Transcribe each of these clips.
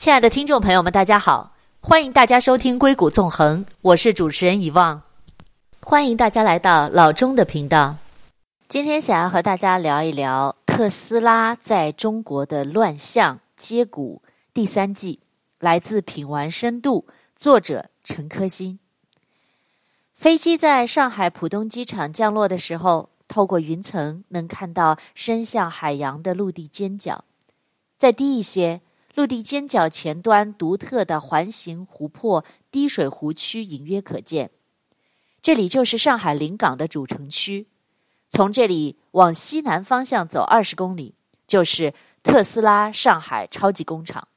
亲爱的听众朋友们，大家好，欢迎大家收听《硅谷纵横》，我是主持人遗忘，欢迎大家来到老钟的频道。今天想要和大家聊一聊特斯拉在中国的乱象接骨第三季，来自品玩深度，作者陈科辛。飞机在上海浦东机场降落的时候，透过云层能看到伸向海洋的陆地尖角，再低一些，陆地尖角前端独特的环形湖泊滴水湖区隐约可见。这里就是上海临港的主城区。从这里往西南方向走二十公里，就是特斯拉上海超级工厂。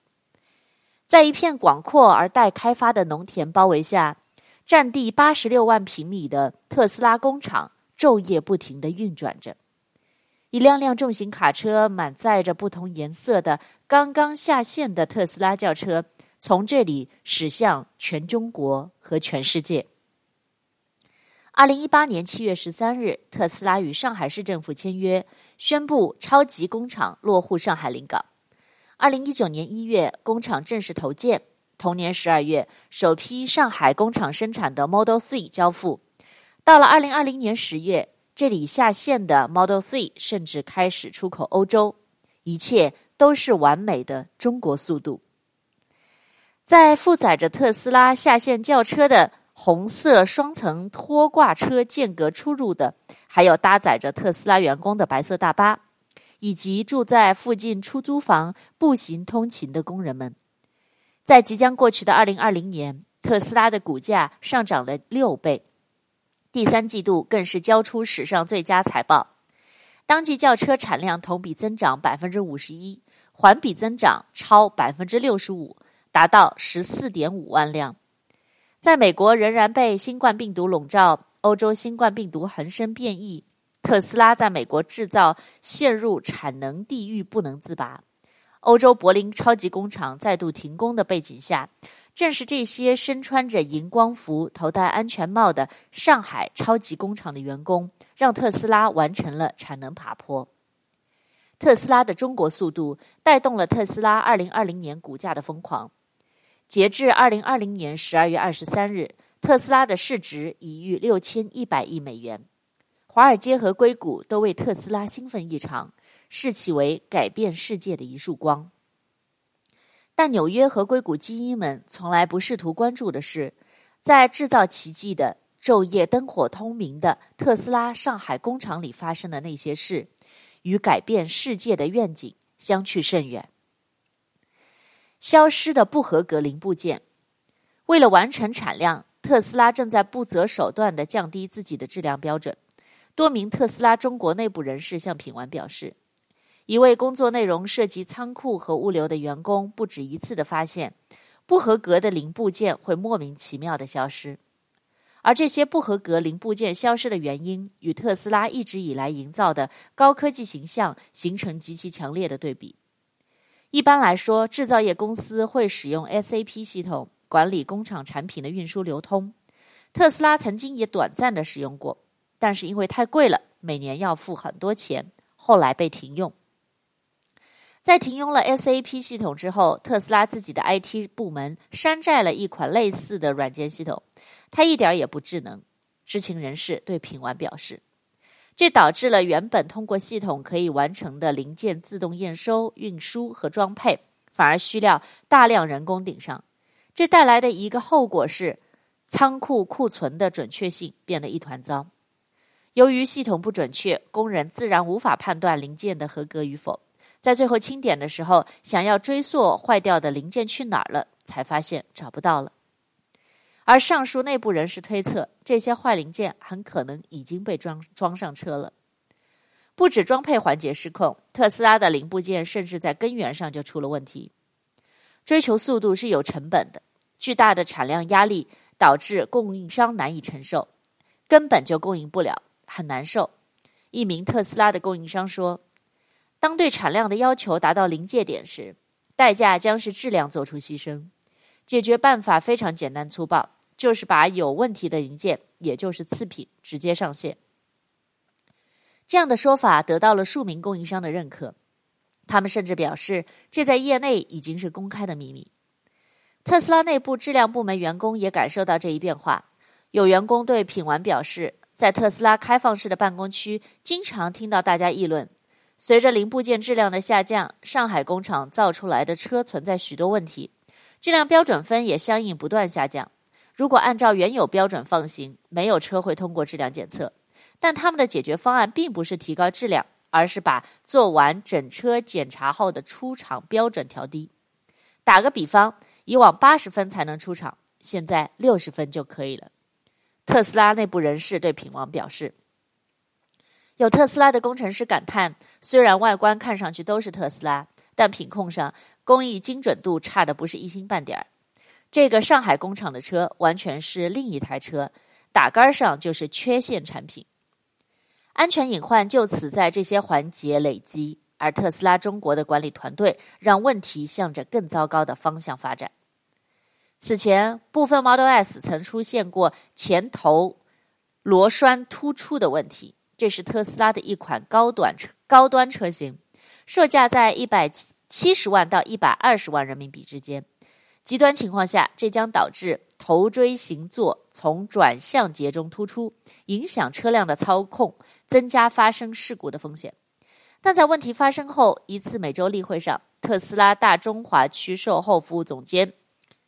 在一片广阔而待开发的农田包围下，占地八十六万平米的特斯拉工厂昼夜不停地运转着。一辆辆重型卡车满载着不同颜色的刚刚下线的特斯拉轿车，从这里驶向全中国和全世界。二零一八年七月十三日，特斯拉与上海市政府签约，宣布超级工厂落户上海临港。二零一九年一月，工厂正式投建。同年十二月，首批上海工厂生产的 Model Three 交付。到了二零二零年十月，这里下线的 Model Three 甚至开始出口欧洲。一切都是完美的中国速度。在负载着特斯拉下线轿车的。红色双层拖挂车间隔出入的，还有搭载着特斯拉员工的白色大巴，以及住在附近出租房步行通勤的工人们。在即将过去的二零二零年，特斯拉的股价上涨了六倍，第三季度更是交出史上最佳财报。当季轿车产量同比增长百分之五十一，环比增长超百分之六十五，达到十四点五万辆。在美国仍然被新冠病毒笼罩，欧洲新冠病毒横生变异，特斯拉在美国制造陷入产能地狱不能自拔。欧洲柏林超级工厂再度停工的背景下，正是这些身穿着荧光服、头戴安全帽的上海超级工厂的员工，让特斯拉完成了产能爬坡。特斯拉的中国速度带动了特斯拉二零二零年股价的疯狂。截至二零二零年十二月二十三日，特斯拉的市值已逾六千一百亿美元。华尔街和硅谷都为特斯拉兴奋异常，视其为改变世界的一束光。但纽约和硅谷精英们从来不试图关注的是，在制造奇迹的昼夜灯火通明的特斯拉上海工厂里发生的那些事，与改变世界的愿景相去甚远。消失的不合格零部件。为了完成产量，特斯拉正在不择手段地降低自己的质量标准。多名特斯拉中国内部人士向品玩表示，一位工作内容涉及仓库和物流的员工不止一次的发现，不合格的零部件会莫名其妙的消失。而这些不合格零部件消失的原因，与特斯拉一直以来营造的高科技形象形成极其强烈的对比。一般来说，制造业公司会使用 SAP 系统管理工厂产品的运输流通。特斯拉曾经也短暂的使用过，但是因为太贵了，每年要付很多钱，后来被停用。在停用了 SAP 系统之后，特斯拉自己的 IT 部门山寨了一款类似的软件系统，它一点也不智能。知情人士对品玩表示。这导致了原本通过系统可以完成的零件自动验收、运输和装配，反而需要大量人工顶上。这带来的一个后果是，仓库库存的准确性变得一团糟。由于系统不准确，工人自然无法判断零件的合格与否。在最后清点的时候，想要追溯坏掉的零件去哪儿了，才发现找不到了。而上述内部人士推测，这些坏零件很可能已经被装装上车了。不止装配环节失控，特斯拉的零部件甚至在根源上就出了问题。追求速度是有成本的，巨大的产量压力导致供应商难以承受，根本就供应不了，很难受。一名特斯拉的供应商说：“当对产量的要求达到临界点时，代价将是质量做出牺牲。”解决办法非常简单粗暴，就是把有问题的零件，也就是次品，直接上线。这样的说法得到了数名供应商的认可。他们甚至表示，这在业内已经是公开的秘密。特斯拉内部质量部门员工也感受到这一变化。有员工对品玩表示，在特斯拉开放式的办公区，经常听到大家议论，随着零部件质量的下降，上海工厂造出来的车存在许多问题，质量标准分也相应不断下降。如果按照原有标准放行，没有车会通过质量检测。但他们的解决方案并不是提高质量，而是把做完整车检查后的出厂标准调低。打个比方，以往八十分才能出厂，现在六十分就可以了。特斯拉内部人士对品王表示，有特斯拉的工程师感叹：虽然外观看上去都是特斯拉，但品控上工艺精准度差的不是一星半点儿。这个上海工厂的车完全是另一台车，打杆上就是缺陷产品。安全隐患就此在这些环节累积，而特斯拉中国的管理团队让问题向着更糟糕的方向发展。此前，部分 Model S 曾出现过前头螺栓突出的问题，这是特斯拉的一款高端车高端车型，售价在一百七十万到一百二十万人民币之间。极端情况下，这将导致头锥形座从转向节中突出，影响车辆的操控，增加发生事故的风险。但在问题发生后，一次每周例会上，特斯拉大中华区售后服务总监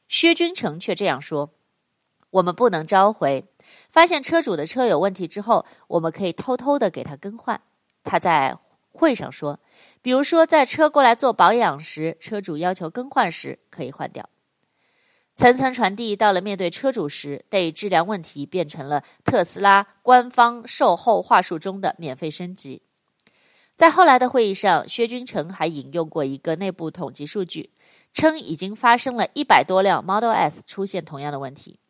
薛君成却这样说：“我们不能召回，发现车主的车有问题之后，我们可以偷偷的给他更换。”他在会上说：“比如说，在车过来做保养时，车主要求更换时，可以换掉。”层层传递到了面对车主时，对质量问题变成了特斯拉官方售后话术中的免费升级。在后来的会议上，薛君成还引用过一个内部统计数据，称已经发生了一百多辆 Model S 出现同样的问题。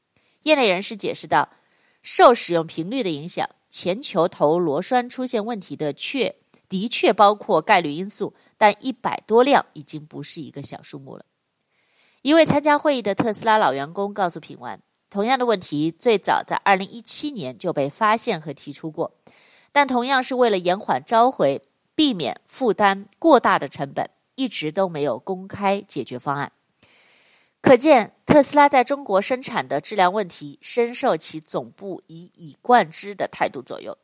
业内人士解释道，受使用频率的影响，前球头螺栓出现问题的确的确包括概率因素，但一百多辆已经不是一个小数目了。一位参加会议的特斯拉老员工告诉品玩，同样的问题最早在二零一七年就被发现和提出过，但同样是为了延缓召回，避免负担过大的成本，一直都没有公开解决方案。可见，特斯拉在中国生产的质量问题深受其总部一以贯之的态度左右。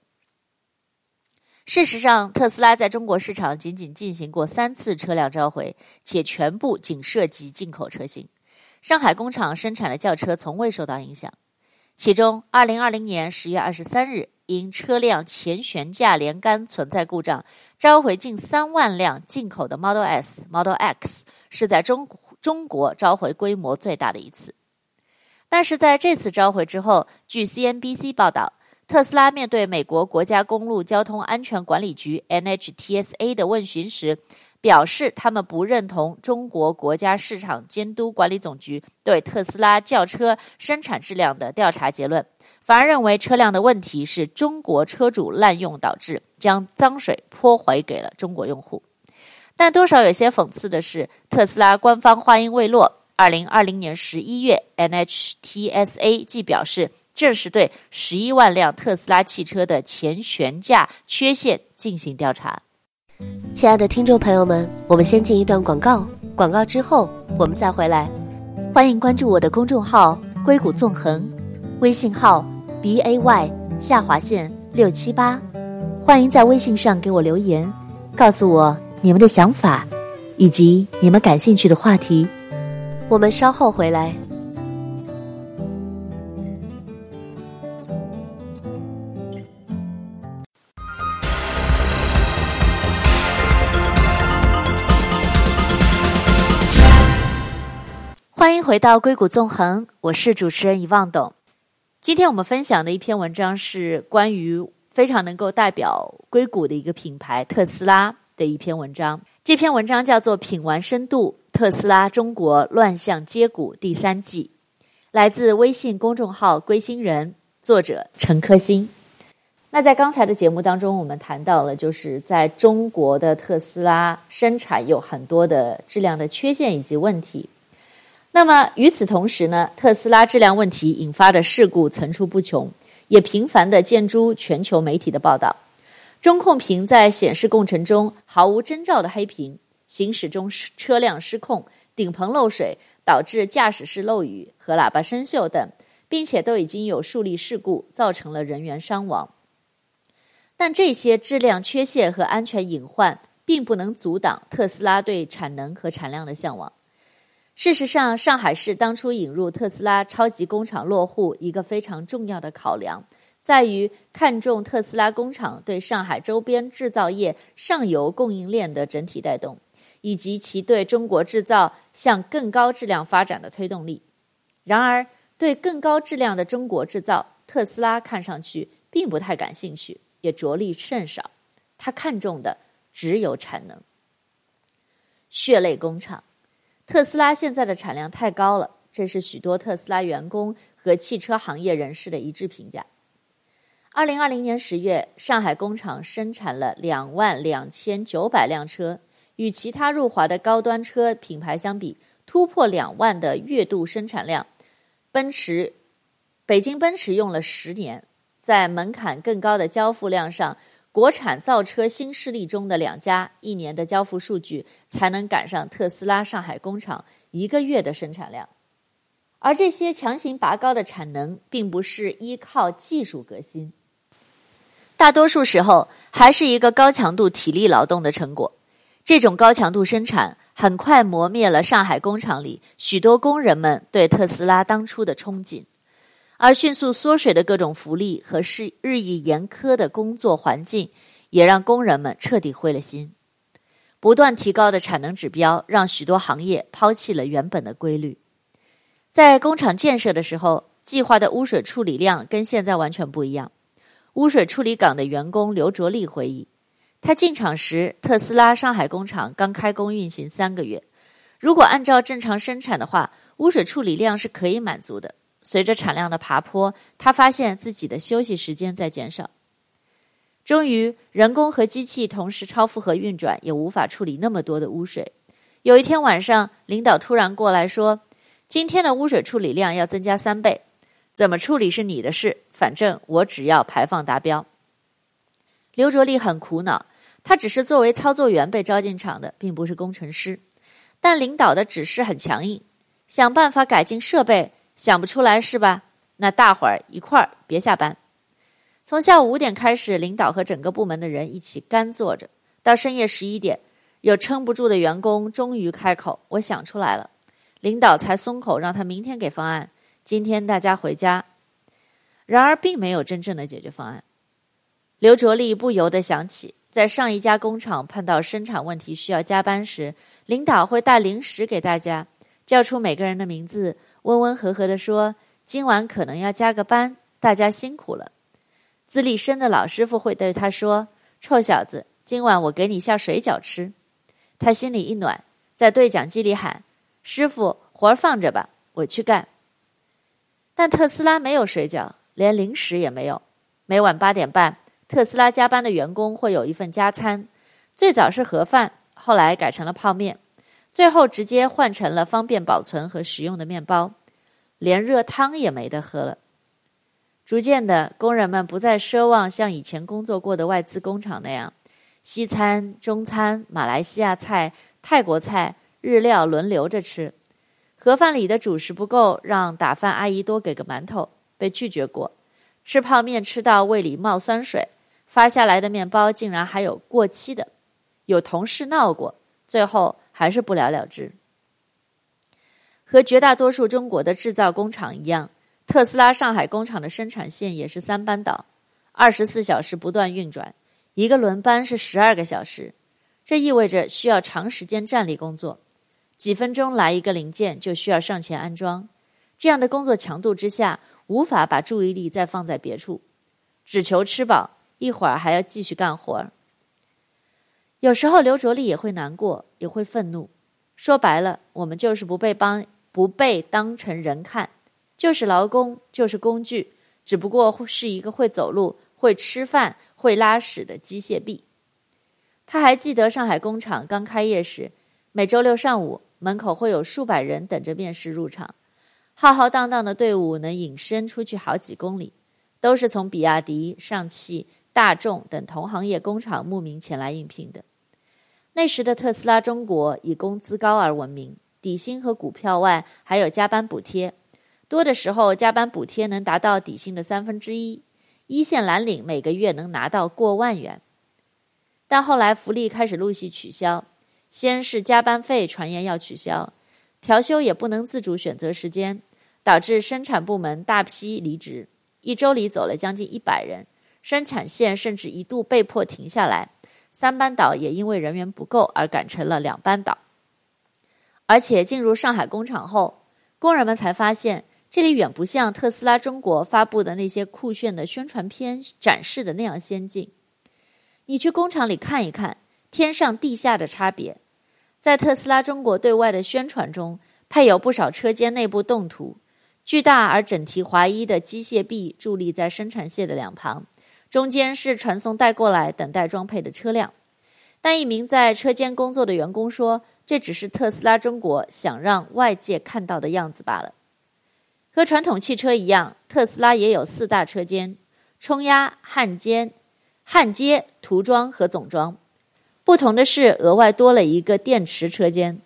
事实上，特斯拉在中国市场仅仅进行过三次车辆召回，且全部仅涉及进口车型。上海工厂生产的轿车从未受到影响。其中，二零二零年十月二十三日，因车辆前悬架连杆存在故障，召回近三万辆进口的 Model S、Model X，是在中中国召回规模最大的一次。但是在这次召回之后，据 CNBC 报道。特斯拉面对美国国家公路交通安全管理局 NHTSA 的问询时，表示他们不认同中国国家市场监督管理总局对特斯拉轿车生产质量的调查结论，反而认为车辆的问题是中国车主滥用导致，将脏水泼回给了中国用户。但多少有些讽刺的是，特斯拉官方话音未落，二零二零年十一月，NHTSA 既表示。正式对十一万辆特斯拉汽车的前悬架缺陷进行调查。亲爱的听众朋友们，我们先进一段广告，广告之后我们再回来。欢迎关注我的公众号“硅谷纵横”，微信号 b a y 下划线六七八。欢迎在微信上给我留言，告诉我你们的想法以及你们感兴趣的话题。我们稍后回来。欢迎回到硅谷纵横，我是主持人遗忘董。今天我们分享的一篇文章是关于非常能够代表硅谷的一个品牌特斯拉的一篇文章。这篇文章叫做《品玩深度：特斯拉中国乱象接股第三季》，来自微信公众号“归心人”，作者陈科新。那在刚才的节目当中，我们谈到了就是在中国的特斯拉生产有很多的质量的缺陷以及问题。那么与此同时呢，特斯拉质量问题引发的事故层出不穷，也频繁地见诸全球媒体的报道。中控屏在显示过程中毫无征兆的黑屏，行驶中车辆失控、顶棚漏水，导致驾驶室漏雨和喇叭生锈等，并且都已经有数例事故，造成了人员伤亡。但这些质量缺陷和安全隐患，并不能阻挡特斯拉对产能和产量的向往。事实上，上海市当初引入特斯拉超级工厂落户，一个非常重要的考量，在于看重特斯拉工厂对上海周边制造业上游供应链的整体带动，以及其对中国制造向更高质量发展的推动力。然而，对更高质量的中国制造，特斯拉看上去并不太感兴趣，也着力甚少。他看重的只有产能。血泪工厂。特斯拉现在的产量太高了，这是许多特斯拉员工和汽车行业人士的一致评价。二零二零年十月，上海工厂生产了两万两千九百辆车，与其他入华的高端车品牌相比，突破两万的月度生产量。奔驰，北京奔驰用了十年，在门槛更高的交付量上。国产造车新势力中的两家，一年的交付数据才能赶上特斯拉上海工厂一个月的生产量。而这些强行拔高的产能，并不是依靠技术革新，大多数时候还是一个高强度体力劳动的成果。这种高强度生产很快磨灭了上海工厂里许多工人们对特斯拉当初的憧憬。而迅速缩水的各种福利和是日益严苛的工作环境，也让工人们彻底灰了心。不断提高的产能指标，让许多行业抛弃了原本的规律。在工厂建设的时候，计划的污水处理量跟现在完全不一样。污水处理港的员工刘卓立回忆，他进厂时，特斯拉上海工厂刚开工运行三个月。如果按照正常生产的话，污水处理量是可以满足的。随着产量的爬坡，他发现自己的休息时间在减少。终于，人工和机器同时超负荷运转，也无法处理那么多的污水。有一天晚上，领导突然过来说：“今天的污水处理量要增加三倍，怎么处理是你的事，反正我只要排放达标。”刘卓立很苦恼，他只是作为操作员被招进厂的，并不是工程师。但领导的指示很强硬，想办法改进设备。想不出来是吧？那大伙儿一块儿别下班。从下午五点开始，领导和整个部门的人一起干坐着，到深夜十一点，有撑不住的员工终于开口：“我想出来了。”领导才松口，让他明天给方案，今天大家回家。然而，并没有真正的解决方案。刘卓立不由得想起，在上一家工厂碰到生产问题需要加班时，领导会带零食给大家，叫出每个人的名字。温温和和地说：“今晚可能要加个班，大家辛苦了。”资历深的老师傅会对他说：“臭小子，今晚我给你下水饺吃。”他心里一暖，在对讲机里喊：“师傅，活儿放着吧，我去干。”但特斯拉没有水饺，连零食也没有。每晚八点半，特斯拉加班的员工会有一份加餐，最早是盒饭，后来改成了泡面。最后直接换成了方便保存和食用的面包，连热汤也没得喝了。逐渐的，工人们不再奢望像以前工作过的外资工厂那样，西餐、中餐、马来西亚菜、泰国菜、日料轮流着吃。盒饭里的主食不够，让打饭阿姨多给个馒头，被拒绝过。吃泡面吃到胃里冒酸水，发下来的面包竟然还有过期的。有同事闹过，最后。还是不了了之。和绝大多数中国的制造工厂一样，特斯拉上海工厂的生产线也是三班倒，二十四小时不断运转，一个轮班是十二个小时。这意味着需要长时间站立工作，几分钟来一个零件就需要上前安装。这样的工作强度之下，无法把注意力再放在别处，只求吃饱，一会儿还要继续干活。有时候刘卓立也会难过，也会愤怒。说白了，我们就是不被帮，不被当成人看，就是劳工，就是工具，只不过是一个会走路、会吃饭、会拉屎的机械臂。他还记得上海工厂刚开业时，每周六上午门口会有数百人等着面试入场，浩浩荡荡的队伍能引申出去好几公里，都是从比亚迪、上汽、大众等同行业工厂慕名前来应聘的。那时的特斯拉中国以工资高而闻名，底薪和股票外还有加班补贴，多的时候加班补贴能达到底薪的三分之一，一线蓝领每个月能拿到过万元。但后来福利开始陆续取消，先是加班费传言要取消，调休也不能自主选择时间，导致生产部门大批离职，一周里走了将近一百人，生产线甚至一度被迫停下来，三班倒也因为人员不够而改成了两班倒。而且进入上海工厂后，工人们才发现这里远不像特斯拉中国发布的那些酷炫的宣传片展示的那样先进。你去工厂里看一看，天上地下的差别。在特斯拉中国对外的宣传中，配有不少车间内部动图，巨大而整齐划一的机械臂伫立在生产线的两旁，中间是传送带过来等待装配的车辆。但一名在车间工作的员工说，这只是特斯拉中国想让外界看到的样子罢了。和传统汽车一样，特斯拉也有四大车间：冲压、焊接。焊接、涂装和总装，不同的是，额外多了一个电池车间。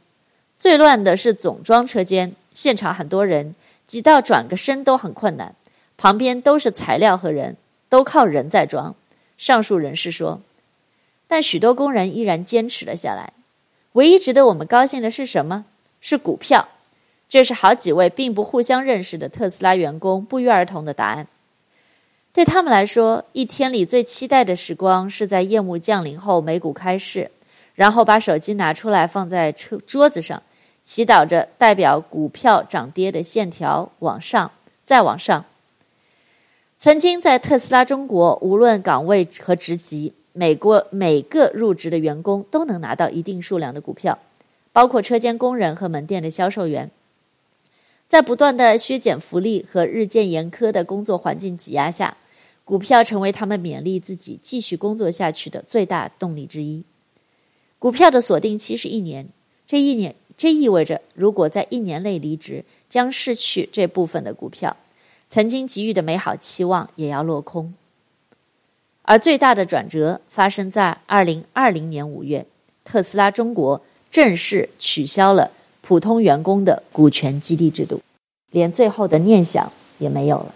最乱的是总装车间，现场很多人，挤到转个身都很困难。旁边都是材料和人，都靠人在装。上述人士说，但许多工人依然坚持了下来。唯一值得我们高兴的是什么？是股票。这是好几位并不互相认识的特斯拉员工不约而同的答案。对他们来说，一天里最期待的时光是在夜幕降临后，美股开市，然后把手机拿出来放在车桌子上，祈祷着代表股票涨跌的线条往上，再往上。曾经在特斯拉中国，无论岗位和职级，美国每个入职的员工都能拿到一定数量的股票，包括车间工人和门店的销售员。在不断的削减福利和日渐严苛的工作环境挤压下，股票成为他们勉励自己继续工作下去的最大动力之一。股票的锁定期是一年，这一年这意味着，如果在一年内离职，将失去这部分的股票，曾经给予的美好期望也要落空。而最大的转折发生在二零二零年五月，特斯拉中国正式取消了普通员工的股权激励制度，连最后的念想也没有了。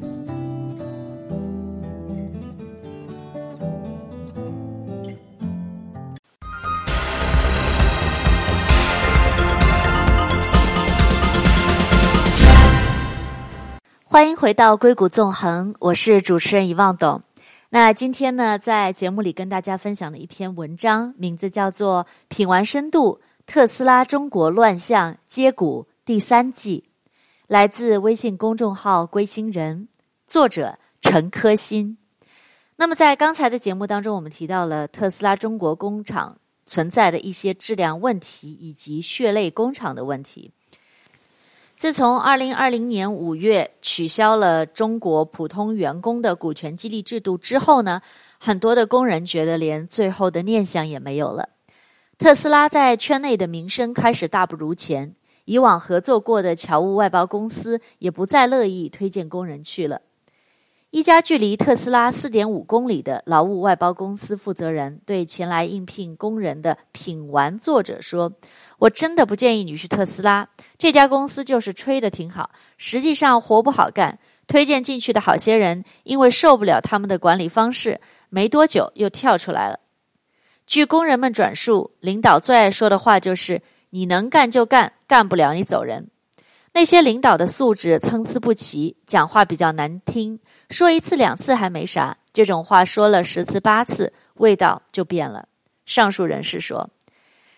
回到硅谷纵横，我是主持人遗忘董。那今天呢，在节目里跟大家分享的一篇文章，名字叫做《品玩深度：特斯拉中国乱象接股第三季》，来自微信公众号“归心人”，作者陈科新。那么在刚才的节目当中，我们提到了特斯拉中国工厂存在的一些质量问题，以及血泪工厂的问题。自从二零二零年五月取消了中国普通员工的股权激励制度之后呢，很多的工人觉得连最后的念想也没有了。特斯拉在圈内的名声开始大不如前，以往合作过的侨务外包公司也不再乐意推荐工人去了。一家距离特斯拉四点五公里的劳务外包公司负责人对前来应聘工人的品玩作者说。我真的不建议你去特斯拉，这家公司就是吹得挺好，实际上活不好干。推荐进去的好些人，因为受不了他们的管理方式，没多久又跳出来了。据工人们转述，领导最爱说的话就是：“你能干就干，干不了你走人。”那些领导的素质参差不齐，讲话比较难听，说一次两次还没啥，这种话说了十次八次，味道就变了。上述人士说。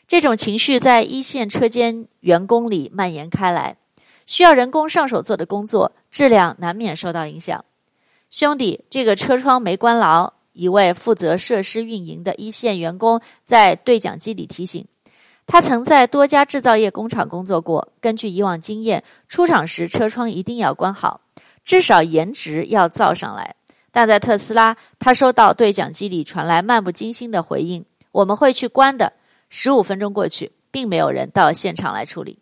这种情绪在一线车间员工里蔓延开来，需要人工上手做的工作质量难免受到影响。兄弟，这个车窗没关牢。一位负责设施运营的一线员工在对讲机里提醒，他曾在多家制造业工厂工作过。根据以往经验，出厂时车窗一定要关好，至少颜值要造上来。但在特斯拉，他收到对讲机里传来漫不经心的回应：“我们会去关的。”十五分钟过去，并没有人到现场来处理。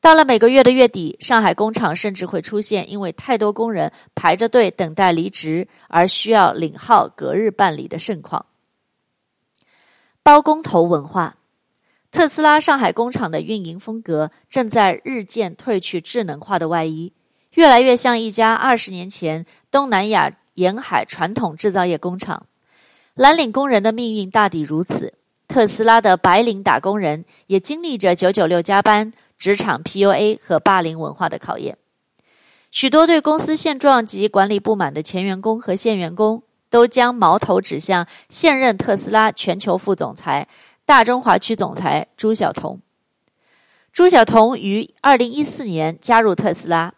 到了每个月的月底，上海工厂甚至会出现因为太多工人排着队等待离职而需要领号隔日办理的盛况。包工头文化，特斯拉上海工厂的运营风格正在日渐褪去智能化的外衣，越来越像一家二十年前东南亚沿海传统制造业工厂。蓝领工人的命运大抵如此，特斯拉的白领打工人也经历着九九六加班。职场 PUA 和霸凌文化的考验，许多对公司现状及管理不满的前员工和现员工，都将矛头指向现任特斯拉全球副总裁、大中华区总裁朱晓彤。朱晓彤于二零一四年加入特斯拉，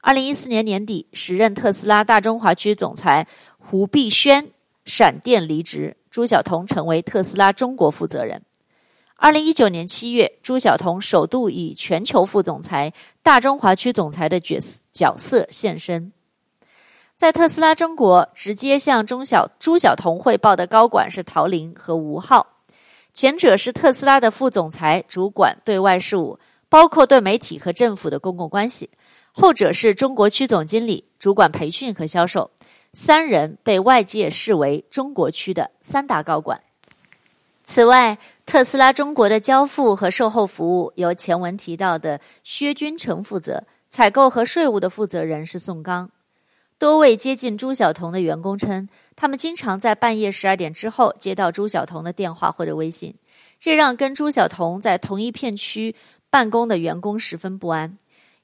二零一四年年底，时任特斯拉大中华区总裁胡碧轩闪电离职，朱晓彤成为特斯拉中国负责人。二零一九年七月，朱晓彤首度以全球副总裁、大中华区总裁的角色角色现身。在特斯拉中国，直接向中小朱晓彤汇报的高管是陶玲和吴浩，前者是特斯拉的副总裁，主管对外事务，包括对媒体和政府的公共关系；后者是中国区总经理，主管培训和销售。三人被外界视为中国区的三大高管。此外，特斯拉中国的交付和售后服务由前文提到的薛君成负责，采购和税务的负责人是宋刚。多位接近朱晓彤的员工称，他们经常在半夜十二点之后接到朱晓彤的电话或者微信，这让跟朱晓彤在同一片区办公的员工十分不安，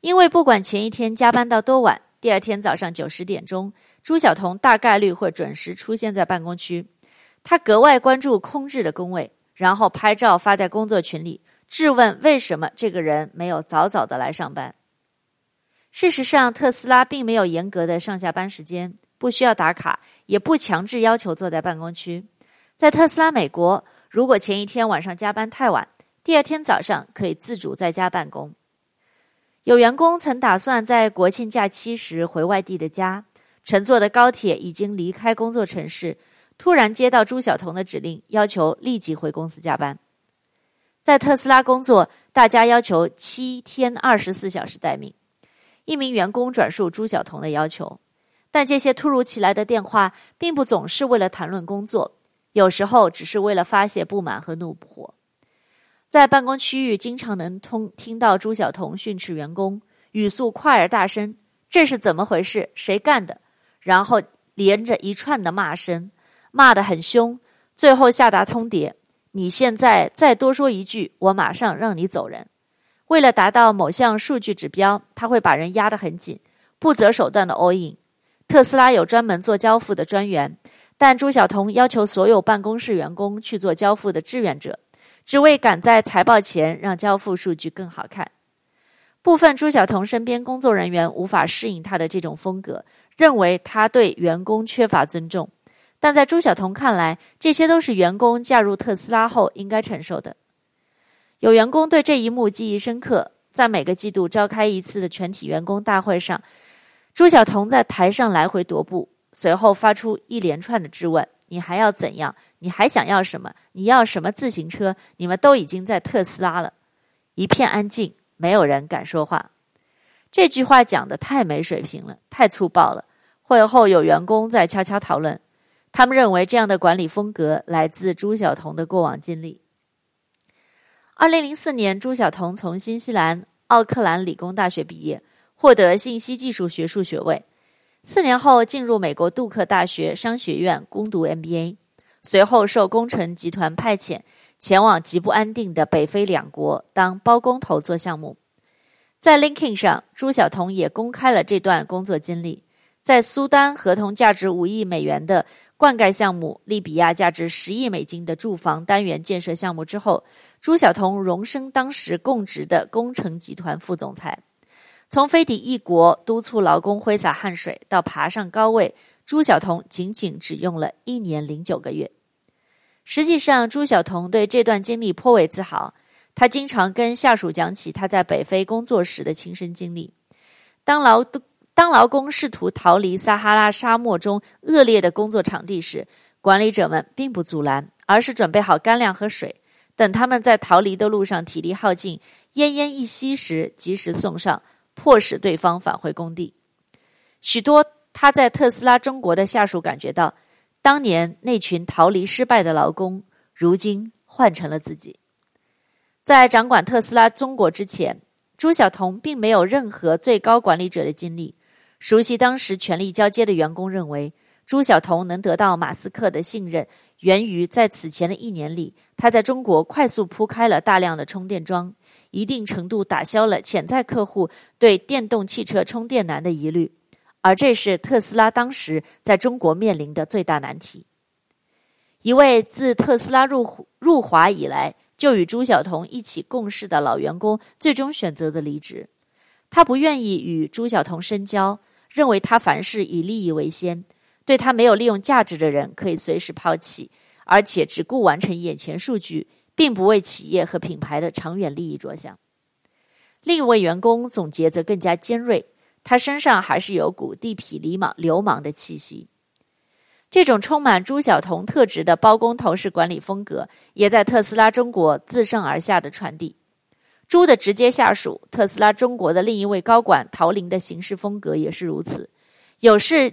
因为不管前一天加班到多晚，第二天早上九十点钟，朱晓彤大概率会准时出现在办公区。他格外关注空置的工位。然后拍照发在工作群里，质问为什么这个人没有早早的来上班。事实上，特斯拉并没有严格的上下班时间，不需要打卡，也不强制要求坐在办公区。在特斯拉美国，如果前一天晚上加班太晚，第二天早上可以自主在家办公。有员工曾打算在国庆假期时回外地的家，乘坐的高铁已经离开工作城市。突然接到朱晓彤的指令，要求立即回公司加班。在特斯拉工作，大家要求七天二十四小时待命。一名员工转述朱晓彤的要求，但这些突如其来的电话并不总是为了谈论工作，有时候只是为了发泄不满和怒火。在办公区域，经常能通听到朱晓彤训斥员工，语速快而大声：“这是怎么回事？谁干的？”然后连着一串的骂声。骂得很凶，最后下达通牒：你现在再多说一句，我马上让你走人。为了达到某项数据指标，他会把人压得很紧，不择手段的 all in。特斯拉有专门做交付的专员，但朱晓彤要求所有办公室员工去做交付的志愿者，只为赶在财报前让交付数据更好看。部分朱晓彤身边工作人员无法适应他的这种风格，认为他对员工缺乏尊重。但在朱晓彤看来，这些都是员工加入特斯拉后应该承受的。有员工对这一幕记忆深刻，在每个季度召开一次的全体员工大会上，朱晓彤在台上来回踱步，随后发出一连串的质问：“你还要怎样？你还想要什么？你要什么自行车？你们都已经在特斯拉了。”一片安静，没有人敢说话。这句话讲得太没水平了，太粗暴了。会后有员工在悄悄讨论。他们认为这样的管理风格来自朱晓彤的过往经历。二零零四年，朱晓彤从新西兰奥克兰理工大学毕业，获得信息技术学术学位。四年后，进入美国杜克大学商学院攻读 MBA，随后受工程集团派遣，前往极不安定的北非两国当包工头做项目。在 LinkedIn 上，朱晓彤也公开了这段工作经历。在苏丹合同价值五亿美元的灌溉项目，利比亚价值十亿美金的住房单元建设项目之后，朱晓彤荣升当时供职的工程集团副总裁。从飞抵异国督促劳工挥洒汗水到爬上高位，朱晓彤仅仅只用了一年零九个月。实际上，朱晓彤对这段经历颇为自豪。他经常跟下属讲起他在北非工作时的亲身经历。当劳当劳工试图逃离撒哈拉沙漠中恶劣的工作场地时，管理者们并不阻拦，而是准备好干粮和水，等他们在逃离的路上体力耗尽、奄奄一息时，及时送上，迫使对方返回工地。许多他在特斯拉中国的下属感觉到，当年那群逃离失败的劳工，如今换成了自己。在掌管特斯拉中国之前，朱晓彤并没有任何最高管理者的经历。熟悉当时权力交接的员工认为，朱晓彤能得到马斯克的信任，源于在此前的一年里，他在中国快速铺开了大量的充电桩，一定程度打消了潜在客户对电动汽车充电难的疑虑，而这是特斯拉当时在中国面临的最大难题。一位自特斯拉入入华以来就与朱晓彤一起共事的老员工，最终选择的离职，他不愿意与朱晓彤深交。认为他凡事以利益为先，对他没有利用价值的人可以随时抛弃，而且只顾完成眼前数据，并不为企业和品牌的长远利益着想。另一位员工总结则更加尖锐，他身上还是有股地痞流氓流氓的气息。这种充满朱晓彤特质的包工头式管理风格，也在特斯拉中国自上而下的传递。朱的直接下属特斯拉中国的另一位高管陶林的行事风格也是如此，有事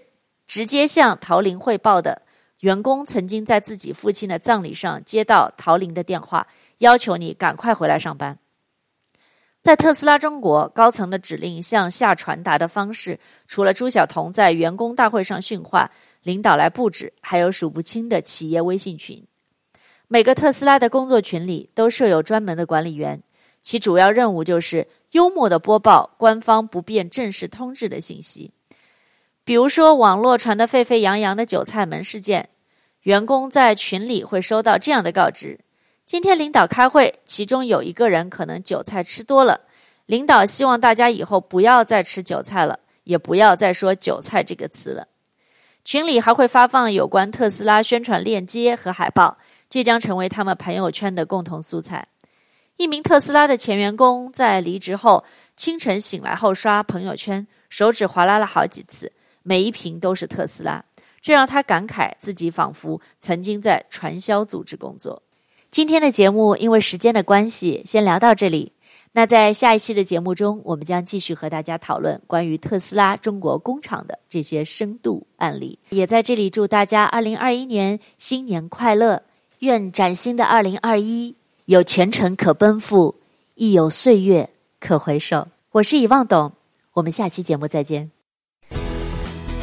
直接向陶林汇报的员工曾经在自己父亲的葬礼上接到陶林的电话，要求你赶快回来上班。在特斯拉中国，高层的指令向下传达的方式，除了朱晓彤在员工大会上训话，领导来布置，还有数不清的企业微信群。每个特斯拉的工作群里都设有专门的管理员。其主要任务就是幽默地播报官方不便正式通知的信息，比如说网络传得沸沸扬扬的韭菜门事件，员工在群里会收到这样的告知：今天领导开会，其中有一个人可能韭菜吃多了，领导希望大家以后不要再吃韭菜了，也不要再说韭菜这个词了。群里还会发放有关特斯拉宣传链接和海报，这将成为他们朋友圈的共同素材。一名特斯拉的前员工在离职后，清晨醒来后刷朋友圈，手指划拉了好几次，每一瓶都是特斯拉，这让他感慨自己仿佛曾经在传销组织工作。今天的节目因为时间的关系，先聊到这里。那在下一期的节目中，我们将继续和大家讨论关于特斯拉中国工厂的这些深度案例。也在这里祝大家二零二一年新年快乐，愿崭新的二零二一。有前程可奔赴，亦有岁月可回首。我是以望董，我们下期节目再见。